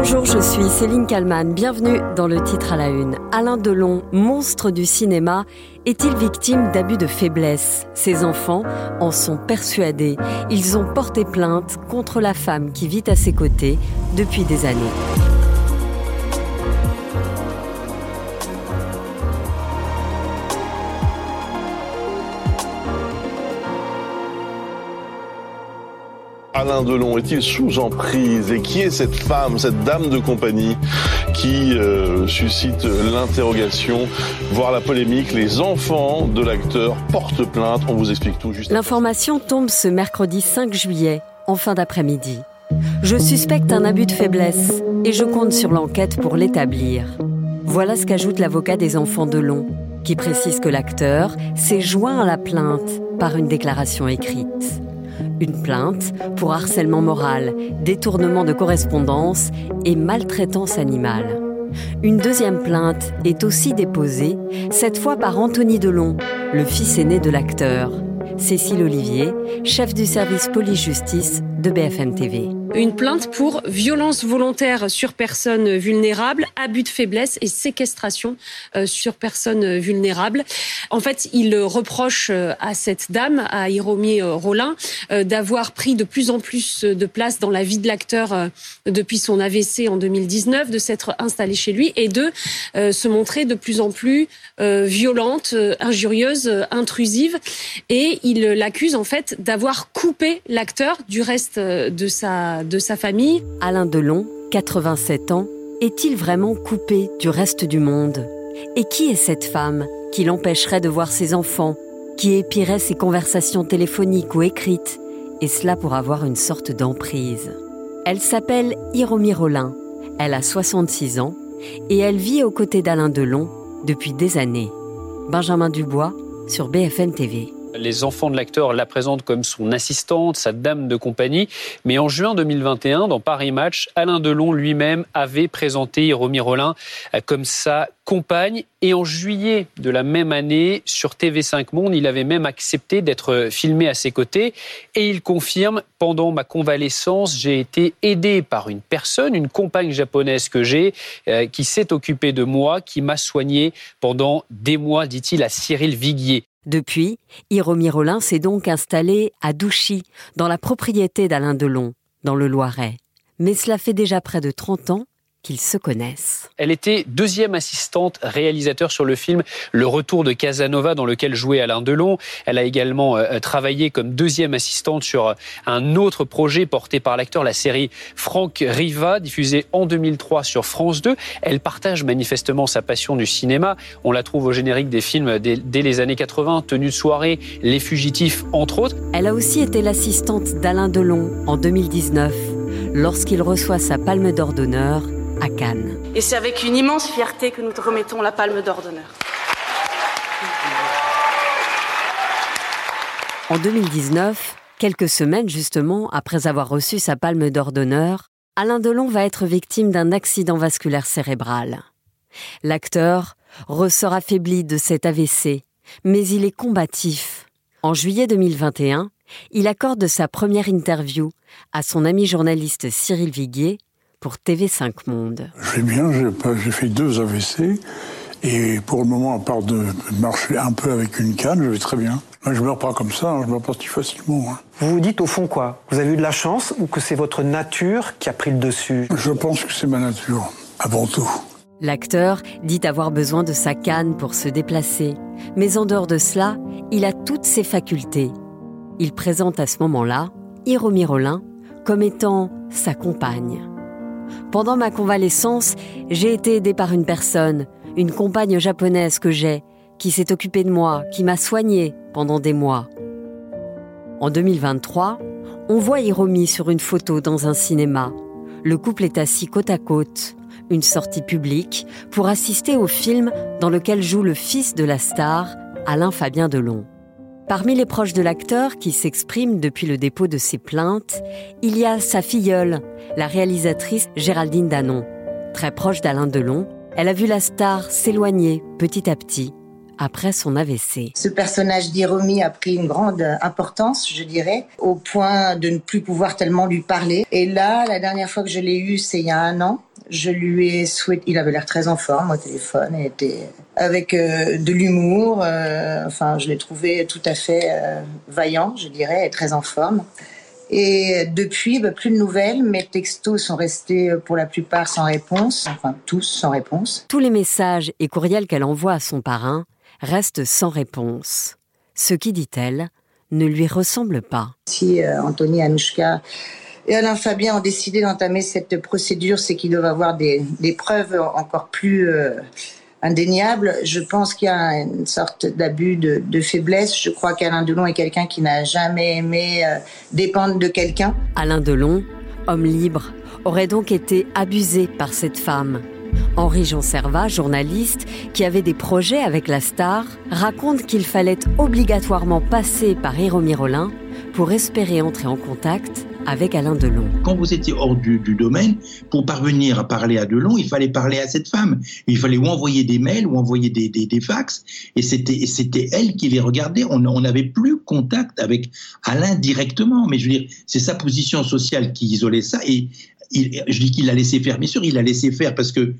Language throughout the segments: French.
Bonjour, je suis Céline Kalman. Bienvenue dans le titre à la une. Alain Delon, monstre du cinéma, est-il victime d'abus de faiblesse? Ses enfants en sont persuadés. Ils ont porté plainte contre la femme qui vit à ses côtés depuis des années. Alain Delon est-il sous emprise Et qui est cette femme, cette dame de compagnie qui euh, suscite l'interrogation, voire la polémique? Les enfants de l'acteur portent plainte. On vous explique tout juste. L'information tombe ce mercredi 5 juillet, en fin d'après-midi. Je suspecte un abus de faiblesse et je compte sur l'enquête pour l'établir. Voilà ce qu'ajoute l'avocat des enfants Delon, qui précise que l'acteur s'est joint à la plainte par une déclaration écrite. Une plainte pour harcèlement moral, détournement de correspondance et maltraitance animale. Une deuxième plainte est aussi déposée, cette fois par Anthony Delon, le fils aîné de l'acteur. Cécile Olivier, chef du service police-justice de BFM TV une plainte pour violence volontaire sur personnes vulnérables, abus de faiblesse et séquestration euh, sur personnes vulnérables. En fait, il reproche euh, à cette dame, à Hiromi euh, Rollin, d'avoir pris de plus en plus de place dans la vie de l'acteur depuis son AVC en 2019, de s'être installée chez lui et de se montrer de plus en plus violente, injurieuse, intrusive. Et il l'accuse en fait d'avoir coupé l'acteur du reste de sa de sa famille. Alain Delon, 87 ans, est-il vraiment coupé du reste du monde? Et qui est cette femme qui l'empêcherait de voir ses enfants, qui épirait ses conversations téléphoniques ou écrites, et cela pour avoir une sorte d'emprise? Elle s'appelle Hiromi Rollin, elle a 66 ans, et elle vit aux côtés d'Alain Delon depuis des années. Benjamin Dubois sur BFM TV. Les enfants de l'acteur la présentent comme son assistante, sa dame de compagnie. Mais en juin 2021, dans Paris Match, Alain Delon lui-même avait présenté Romy Rollin comme sa compagne. Et en juillet de la même année, sur TV5 Monde, il avait même accepté d'être filmé à ses côtés. Et il confirme, pendant ma convalescence, j'ai été aidé par une personne, une compagne japonaise que j'ai, euh, qui s'est occupée de moi, qui m'a soigné pendant des mois, dit-il à Cyril Viguier. Depuis, Hiromi Rollin s'est donc installé à Douchy, dans la propriété d'Alain Delon, dans le Loiret. Mais cela fait déjà près de 30 ans qu'ils se connaissent. Elle était deuxième assistante réalisateur sur le film Le Retour de Casanova dans lequel jouait Alain Delon. Elle a également euh, travaillé comme deuxième assistante sur un autre projet porté par l'acteur, la série Franck Riva, diffusée en 2003 sur France 2. Elle partage manifestement sa passion du cinéma. On la trouve au générique des films dès, dès les années 80, Tenue de soirée, Les Fugitifs, entre autres. Elle a aussi été l'assistante d'Alain Delon en 2019, lorsqu'il reçoit sa palme d'or d'honneur à Cannes. Et c'est avec une immense fierté que nous te remettons la palme d'or d'honneur. En 2019, quelques semaines justement après avoir reçu sa palme d'or d'honneur, Alain Delon va être victime d'un accident vasculaire cérébral. L'acteur ressort affaibli de cet AVC, mais il est combatif. En juillet 2021, il accorde sa première interview à son ami journaliste Cyril Viguier pour TV5 Monde. Je vais bien, j'ai fait deux AVC. Et pour le moment, à part de marcher un peu avec une canne, je vais très bien. Moi, je meurs pas comme ça, hein, je meurs pas si facilement. Hein. Vous vous dites au fond quoi? Vous avez eu de la chance ou que c'est votre nature qui a pris le dessus? Je pense que c'est ma nature, avant tout. L'acteur dit avoir besoin de sa canne pour se déplacer. Mais en dehors de cela, il a toutes ses facultés. Il présente à ce moment-là Hiromi Rollin comme étant sa compagne. Pendant ma convalescence, j'ai été aidée par une personne, une compagne japonaise que j'ai, qui s'est occupée de moi, qui m'a soignée pendant des mois. En 2023, on voit Hiromi sur une photo dans un cinéma. Le couple est assis côte à côte, une sortie publique, pour assister au film dans lequel joue le fils de la star, Alain Fabien Delon. Parmi les proches de l'acteur qui s'expriment depuis le dépôt de ses plaintes, il y a sa filleule, la réalisatrice Géraldine Danon. Très proche d'Alain Delon, elle a vu la star s'éloigner petit à petit après son AVC. Ce personnage d'Hiromi a pris une grande importance, je dirais, au point de ne plus pouvoir tellement lui parler. Et là, la dernière fois que je l'ai eu, c'est il y a un an. Je lui ai souhaité. Il avait l'air très en forme au téléphone. Il était avec euh, de l'humour. Euh, enfin, je l'ai trouvé tout à fait euh, vaillant, je dirais, et très en forme. Et depuis, bah, plus de nouvelles. Mes textos sont restés pour la plupart sans réponse. Enfin, tous sans réponse. Tous les messages et courriels qu'elle envoie à son parrain restent sans réponse. Ce qui, dit-elle, ne lui ressemble pas. Si Anthony Anouchka et Alain Fabien ont décidé d'entamer cette procédure, c'est qu'ils doivent avoir des, preuves encore plus indéniables. Je pense qu'il y a une sorte d'abus de, faiblesse. Je crois qu'Alain Delon est quelqu'un qui n'a jamais aimé euh, dépendre de quelqu'un. Alain Delon, homme libre, aurait donc été abusé par cette femme. Henri Jean Servat, journaliste, qui avait des projets avec la star, raconte qu'il fallait obligatoirement passer par Héro Mirolin pour espérer entrer en contact avec Alain Delon. Quand vous étiez hors du, domaine, pour parvenir à parler à Delon, il fallait parler à cette femme. Il fallait ou envoyer des mails ou envoyer des, des, fax. Et c'était, elle qui les regardait. On n'avait plus contact avec Alain directement. Mais je veux dire, c'est sa position sociale qui isolait ça. Et je dis qu'il l'a laissé faire. Bien sûr, il l'a laissé faire parce que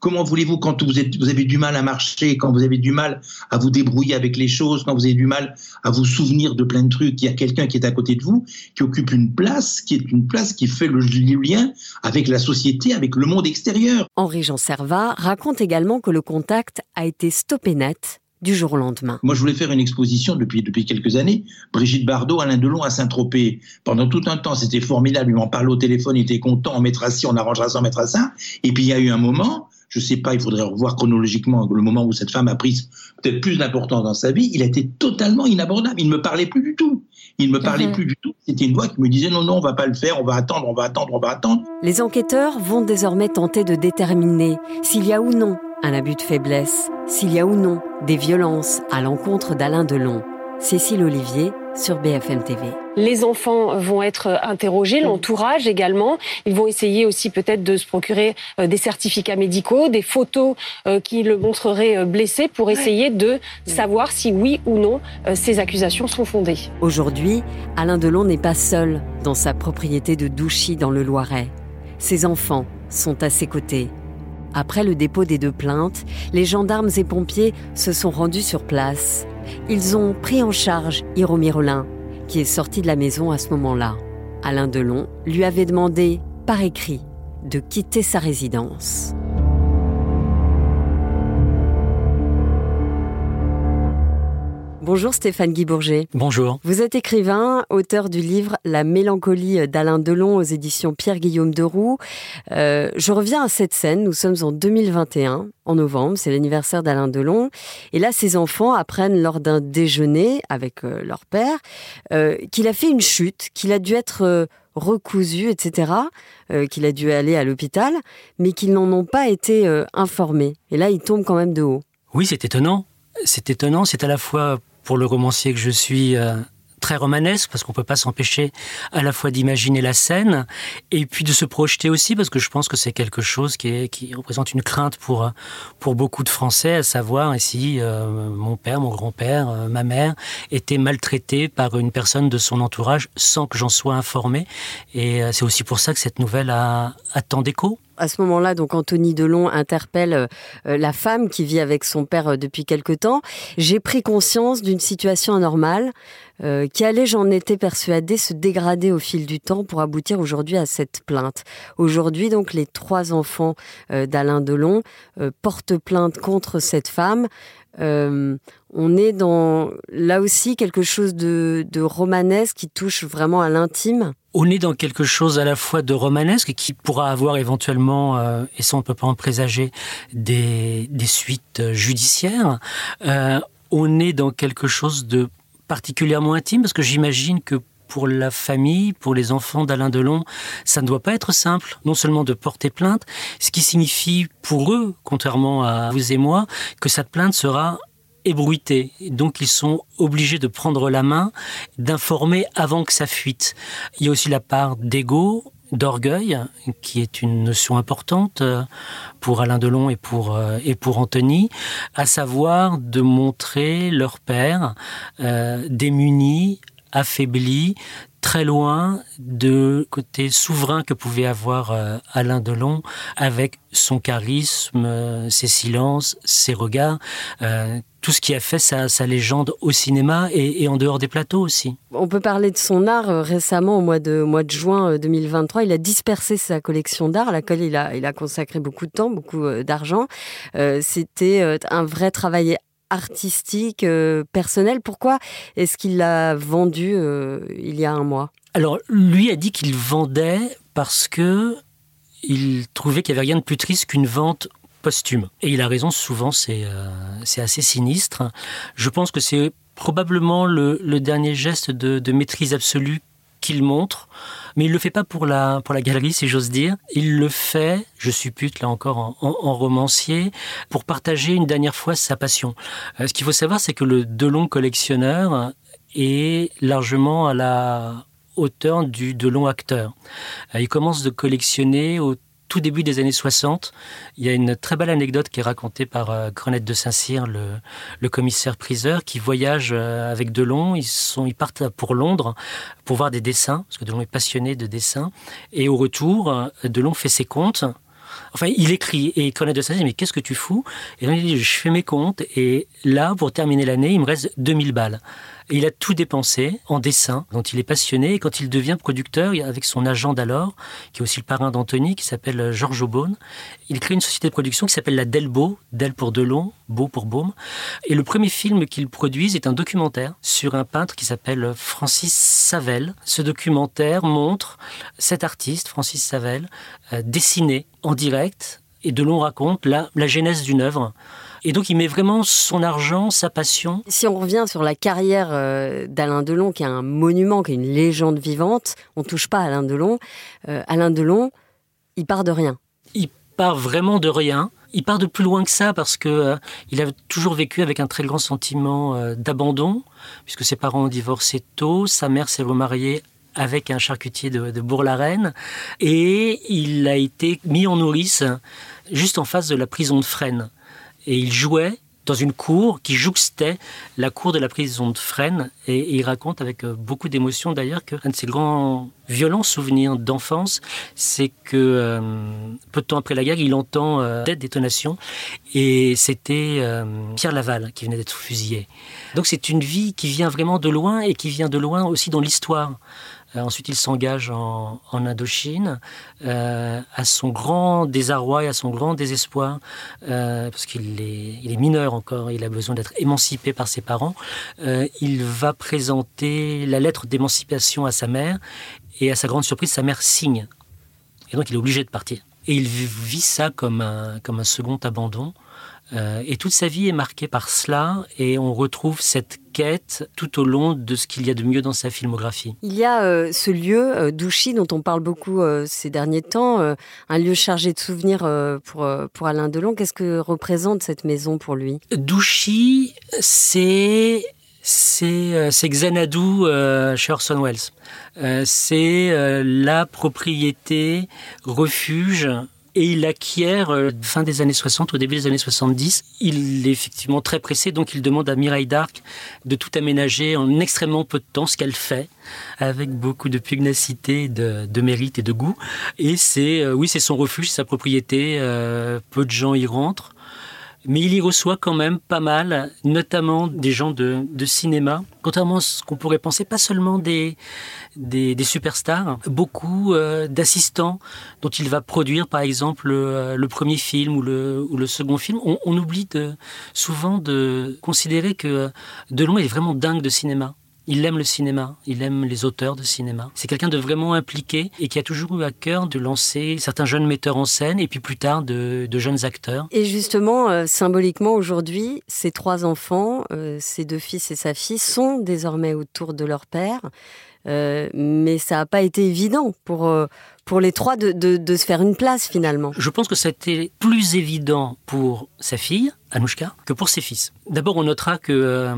comment voulez-vous quand vous, avez du mal à marcher, quand vous avez du mal à vous débrouiller avec les choses, quand vous avez du mal à vous souvenir de plein de trucs, il y a quelqu'un qui est à côté de vous, qui occupe une place, qui est une place qui fait le lien avec la société, avec le monde extérieur. Henri Jean Servat raconte également que le contact a été stoppé net du jour au lendemain. Moi, je voulais faire une exposition depuis, depuis quelques années. Brigitte Bardot, Alain Delon à Saint-Tropez. Pendant tout un temps, c'était formidable. Il m'en parlait au téléphone, il était content. On mettra ci, on arrangera ça, on mettra ça. Et puis, il y a eu un moment, je sais pas, il faudrait revoir chronologiquement le moment où cette femme a pris peut-être plus d'importance dans sa vie. Il a été totalement inabordable. Il ne me parlait plus du tout. Il ne me parlait plus du tout. C'était une voix qui me disait non, non, on va pas le faire, on va attendre, on va attendre, on va attendre. Les enquêteurs vont désormais tenter de déterminer s'il y a ou non un abus de faiblesse, s'il y a ou non des violences à l'encontre d'Alain Delon. Cécile Olivier sur BFM TV. Les enfants vont être interrogés, l'entourage également. Ils vont essayer aussi peut-être de se procurer euh, des certificats médicaux, des photos euh, qui le montreraient euh, blessé pour essayer de savoir si oui ou non ces accusations sont fondées. Aujourd'hui, Alain Delon n'est pas seul dans sa propriété de Douchy dans le Loiret. Ses enfants sont à ses côtés. Après le dépôt des deux plaintes, les gendarmes et pompiers se sont rendus sur place. Ils ont pris en charge Hiro Mirolin, qui est sorti de la maison à ce moment-là. Alain Delon lui avait demandé, par écrit, de quitter sa résidence. Bonjour Stéphane Guy Bourget. Bonjour. Vous êtes écrivain, auteur du livre La mélancolie d'Alain Delon aux éditions Pierre-Guillaume Deroux. Euh, je reviens à cette scène, nous sommes en 2021, en novembre, c'est l'anniversaire d'Alain Delon. Et là, ses enfants apprennent lors d'un déjeuner avec euh, leur père euh, qu'il a fait une chute, qu'il a dû être recousu, etc., qu'il a dû aller à l'hôpital, mais qu'ils n'en ont pas été informés. Et là, il tombe quand même de haut. Oui, c'est étonnant. C'est étonnant, c'est à la fois pour le romancier que je suis, euh, très romanesque parce qu'on peut pas s'empêcher à la fois d'imaginer la scène et puis de se projeter aussi parce que je pense que c'est quelque chose qui, représente une crainte pour pour beaucoup de Français à savoir si euh, mon père, mon grand-père, euh, ma mère étaient maltraités par une personne de son entourage sans que j'en sois informé. Et c'est aussi pour ça que cette nouvelle a, a tant d'écho. À ce moment-là, donc Anthony Delon interpelle euh, la femme qui vit avec son père euh, depuis quelque temps. J'ai pris conscience d'une situation anormale euh, qui allait, j'en étais persuadée, se dégrader au fil du temps pour aboutir aujourd'hui à cette plainte? Aujourd'hui, donc, les trois enfants d'Alain Delon portent plainte contre cette femme. on est dans là aussi quelque chose de romanesque qui touche vraiment à l'intime? On est dans quelque chose à la fois de romanesque qui pourra avoir éventuellement, euh, et ça on ne peut pas en présager, des, suites euh, judiciaires. Euh, on est dans quelque chose de particulièrement intime parce que j'imagine que pour la famille, pour les enfants d'Alain Delon, ça ne doit pas être simple, non seulement de porter plainte, ce qui signifie pour eux, contrairement à vous et moi, que cette plainte sera ébruité. Donc ils sont obligés de prendre la main, d'informer avant que ça fuite. Il y a aussi la part d'ego, d'orgueil, qui est une notion importante euh, pour Alain Delon et pour, euh, et pour Anthony, à savoir de montrer leur père euh, démuni, affaibli, très loin de côté souverain que pouvait avoir euh, Alain Delon avec son charisme, euh, ses silences, ses regards, euh, tout ce qui a fait sa, légende au cinéma et, en dehors des plateaux aussi. On peut parler de son art récemment, au mois de, juin 2023. Il a dispersé sa collection d'art, à laquelle il a consacré beaucoup de temps, beaucoup d'argent. C'était un vrai travail artistique, euh, personnel. Pourquoi est-ce qu'il l'a vendu euh, il y a un mois? Alors, lui a dit qu'il vendait parce que il trouvait qu'il n'y avait rien de plus triste qu'une vente posthume. Et il a raison, souvent c'est euh, assez sinistre. Je pense que c'est probablement le, dernier geste de maîtrise absolue qu'il montre mais il le fait pas pour la, pour la galerie, si j'ose dire. Il le fait, je suppute là encore en, romancier, pour partager une dernière fois sa passion. Euh, ce qu'il faut savoir, c'est que le Delon collectionneur est largement à la hauteur du Delon acteur. Euh, il commence de collectionner au tout début des années 60. Il y a une très belle anecdote qui est racontée par euh, Grenette de Saint-Cyr, le, commissaire priseur, qui voyage euh, avec Delon. Ils, sont, ils partent pour Londres pour voir des dessins, parce que Delon est passionné de dessins. Et au retour, euh, Delon fait ses comptes. Enfin, il écrit et Grenette de Saint-Cyr dit Mais qu'est-ce que tu fous? Et il dit Je fais mes comptes. Et là, pour terminer l'année, il me reste 2000 balles il a tout dépensé en dessin, dont il est passionné. Et quand il devient producteur, avec son agent d'alors, qui est aussi le parrain d'Anthony, qui s'appelle euh, Georges Aubonne, il crée une société de production qui s'appelle la Delbo, Del pour Delon, Beau pour Baume. Et le premier film qu'il produise est un documentaire sur un peintre qui s'appelle Francis Savel. Ce documentaire montre cet artiste, Francis Savel, euh, dessiné en direct. Et Delon raconte la, la genèse d'une œuvre et donc il met vraiment son argent, sa passion. Si on revient sur la carrière euh, d'Alain Delon, qui est un monument, qui est une légende vivante, on touche pas à Alain Delon. Euh, Alain Delon, il part de rien. Il part vraiment de rien. Il part de plus loin que ça parce que euh, il a toujours vécu avec un très grand sentiment d'abandon, puisque ses parents ont divorcé tôt, sa mère s'est remariée avec un charcutier de, de Bourg-la-Reine, et il a été mis en nourrice juste en face de la prison de Fresnes et il jouait dans une cour qui jouxtait la cour de la prison de Fresnes. Et, il raconte avec euh, beaucoup d'émotion d'ailleurs qu'un de ses grands violents souvenirs d'enfance, c'est que euh, peu de temps après la guerre, il entend euh, des détonations et c'était Pierre Laval qui venait d'être fusillé. Donc c'est une vie qui vient vraiment de loin et qui vient de loin aussi dans l'histoire. Euh, ensuite, il s'engage en, Indochine, euh, à son grand désarroi et à son grand désespoir, euh, parce qu'il est, mineur encore, il a besoin d'être émancipé par ses parents. il va présenter la lettre d'émancipation à sa mère, et à sa grande surprise, sa mère signe. Et donc, il est obligé de partir. Et il vit ça comme un second abandon. Euh, et toute sa vie est marquée par cela, et on retrouve cette quête tout au long de ce qu'il y a de mieux dans sa filmographie. Il y a euh, ce lieu, euh, Douchy, dont on parle beaucoup ces derniers temps, un lieu chargé de souvenirs pour, pour Alain Delon. Qu'est-ce que représente cette maison pour lui? Douchy, c'est c'est Xanadu chez Orson Welles. c'est la propriété refuge et il acquiert euh, fin des années 60 au début des années 70. Il est effectivement très pressé, donc il demande à Mireille d'Arc de tout aménager en extrêmement peu de temps, ce qu'elle fait, avec beaucoup de pugnacité, de, mérite et de goût. Et c'est, euh, oui, c'est son refuge, sa propriété. Euh, peu de gens y rentrent mais il y reçoit quand même pas mal, notamment des gens de, cinéma, contrairement à ce qu'on pourrait penser, pas seulement des, des, superstars, beaucoup euh, d'assistants dont il va produire, par exemple, le, le premier film ou le, ou le second film. On, oublie souvent de considérer que Delon est vraiment dingue de cinéma. Il aime le cinéma, il aime les auteurs de cinéma. C'est quelqu'un de vraiment impliqué et qui a toujours eu à cœur de lancer certains jeunes metteurs en scène et puis plus tard de, jeunes acteurs. Et justement, euh, symboliquement aujourd'hui, ces trois enfants, euh, ses deux fils et sa fille, sont désormais autour de leur père. Euh, mais ça n'a pas été évident pour, pour les trois de, de, se faire une place finalement. Je pense que ça a été plus évident pour sa fille, Anouchka, que pour ses fils. D'abord, on notera que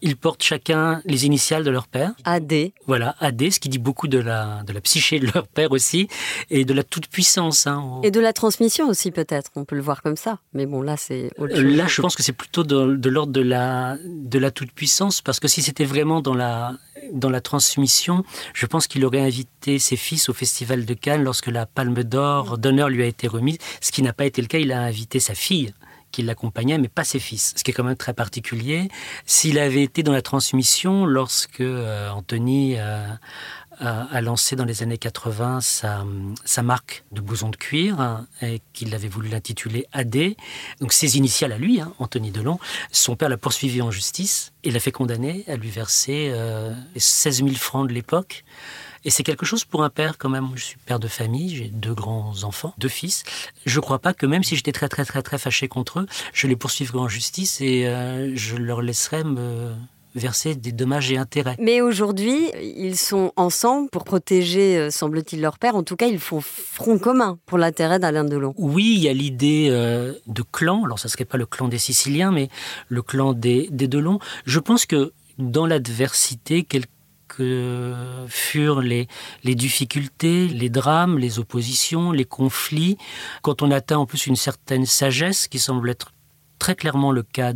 Ils portent chacun les initiales de leur père. AD. Voilà, AD, ce qui dit beaucoup de la, de la psyché de leur père aussi, et de la toute-puissance. Hein. Et de la transmission aussi, peut-être. On peut le voir comme ça. Mais bon, là, c'est autre chose. Là, je pense que c'est plutôt de, de l'ordre de la, de la toute-puissance, parce que si c'était vraiment dans la, dans la transmission, je pense qu'il aurait invité ses fils au Festival de Cannes lorsque la Palme d'Or d'honneur lui a été remise, ce qui n'a pas été le cas. Il a invité sa fille qui l'accompagnait, mais pas ses fils, ce qui est quand même très particulier. S'il avait été dans la transmission lorsque euh, Anthony euh, a, lancé dans les années 80 sa, sa marque de blouson de cuir hein, et qu'il avait voulu l'intituler AD, donc ses initiales à lui, hein, Anthony Delon, son père l'a poursuivi en justice et l'a fait condamner à lui verser euh, 16 000 francs de l'époque. Et c'est quelque chose pour un père quand même. Je suis père de famille, j'ai deux grands enfants, deux fils. Je ne crois pas que même si j'étais très très très très fâché contre eux, je les poursuivrais en justice et euh, je leur laisserais me verser des dommages et intérêts. Mais aujourd'hui, ils sont ensemble pour protéger, euh, semble-t-il, leur père. En tout cas, ils font front commun pour l'intérêt d'Alain Delon. Oui, il y a l'idée euh, de clan. Alors, ça ne serait pas le clan des Siciliens, mais le clan des, des Delon. Je pense que dans l'adversité, quelque que furent les, les difficultés, les drames, les oppositions, les conflits, quand on atteint en plus une certaine sagesse qui semble être très clairement le cas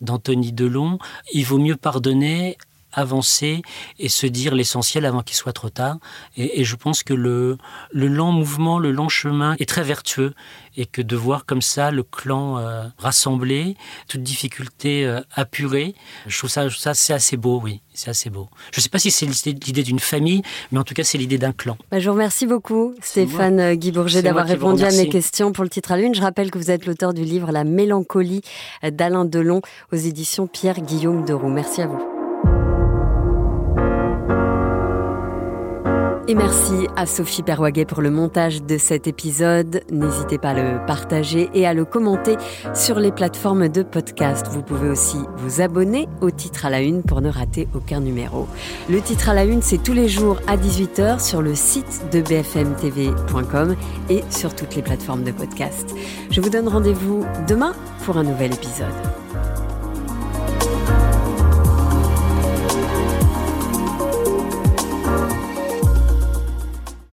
d'Anthony Delon, il vaut mieux pardonner avancer et se dire l'essentiel avant qu'il soit trop tard. Et, je pense que le, le lent mouvement, le lent chemin est très vertueux et que de voir comme ça le clan euh, rassemblé, toute difficulté euh, apurée, je trouve ça, ça c'est assez beau, oui, c'est assez beau. Je ne sais pas si c'est l'idée d'une famille, mais en tout cas c'est l'idée d'un clan. Bah, je vous remercie beaucoup Stéphane Guy Bourget d'avoir répondu à mes questions pour le titre à l'une. Je rappelle que vous êtes l'auteur du livre La mélancolie d'Alain Delon aux éditions Pierre Guillaume de Roux. Merci à vous. Et merci à Sophie Perwaguet pour le montage de cet épisode. N'hésitez pas à le partager et à le commenter sur les plateformes de podcast. Vous pouvez aussi vous abonner au titre à la une pour ne rater aucun numéro. Le titre à la une, c'est tous les jours à 18h sur le site de bfmtv.com et sur toutes les plateformes de podcast. Je vous donne rendez-vous demain pour un nouvel épisode.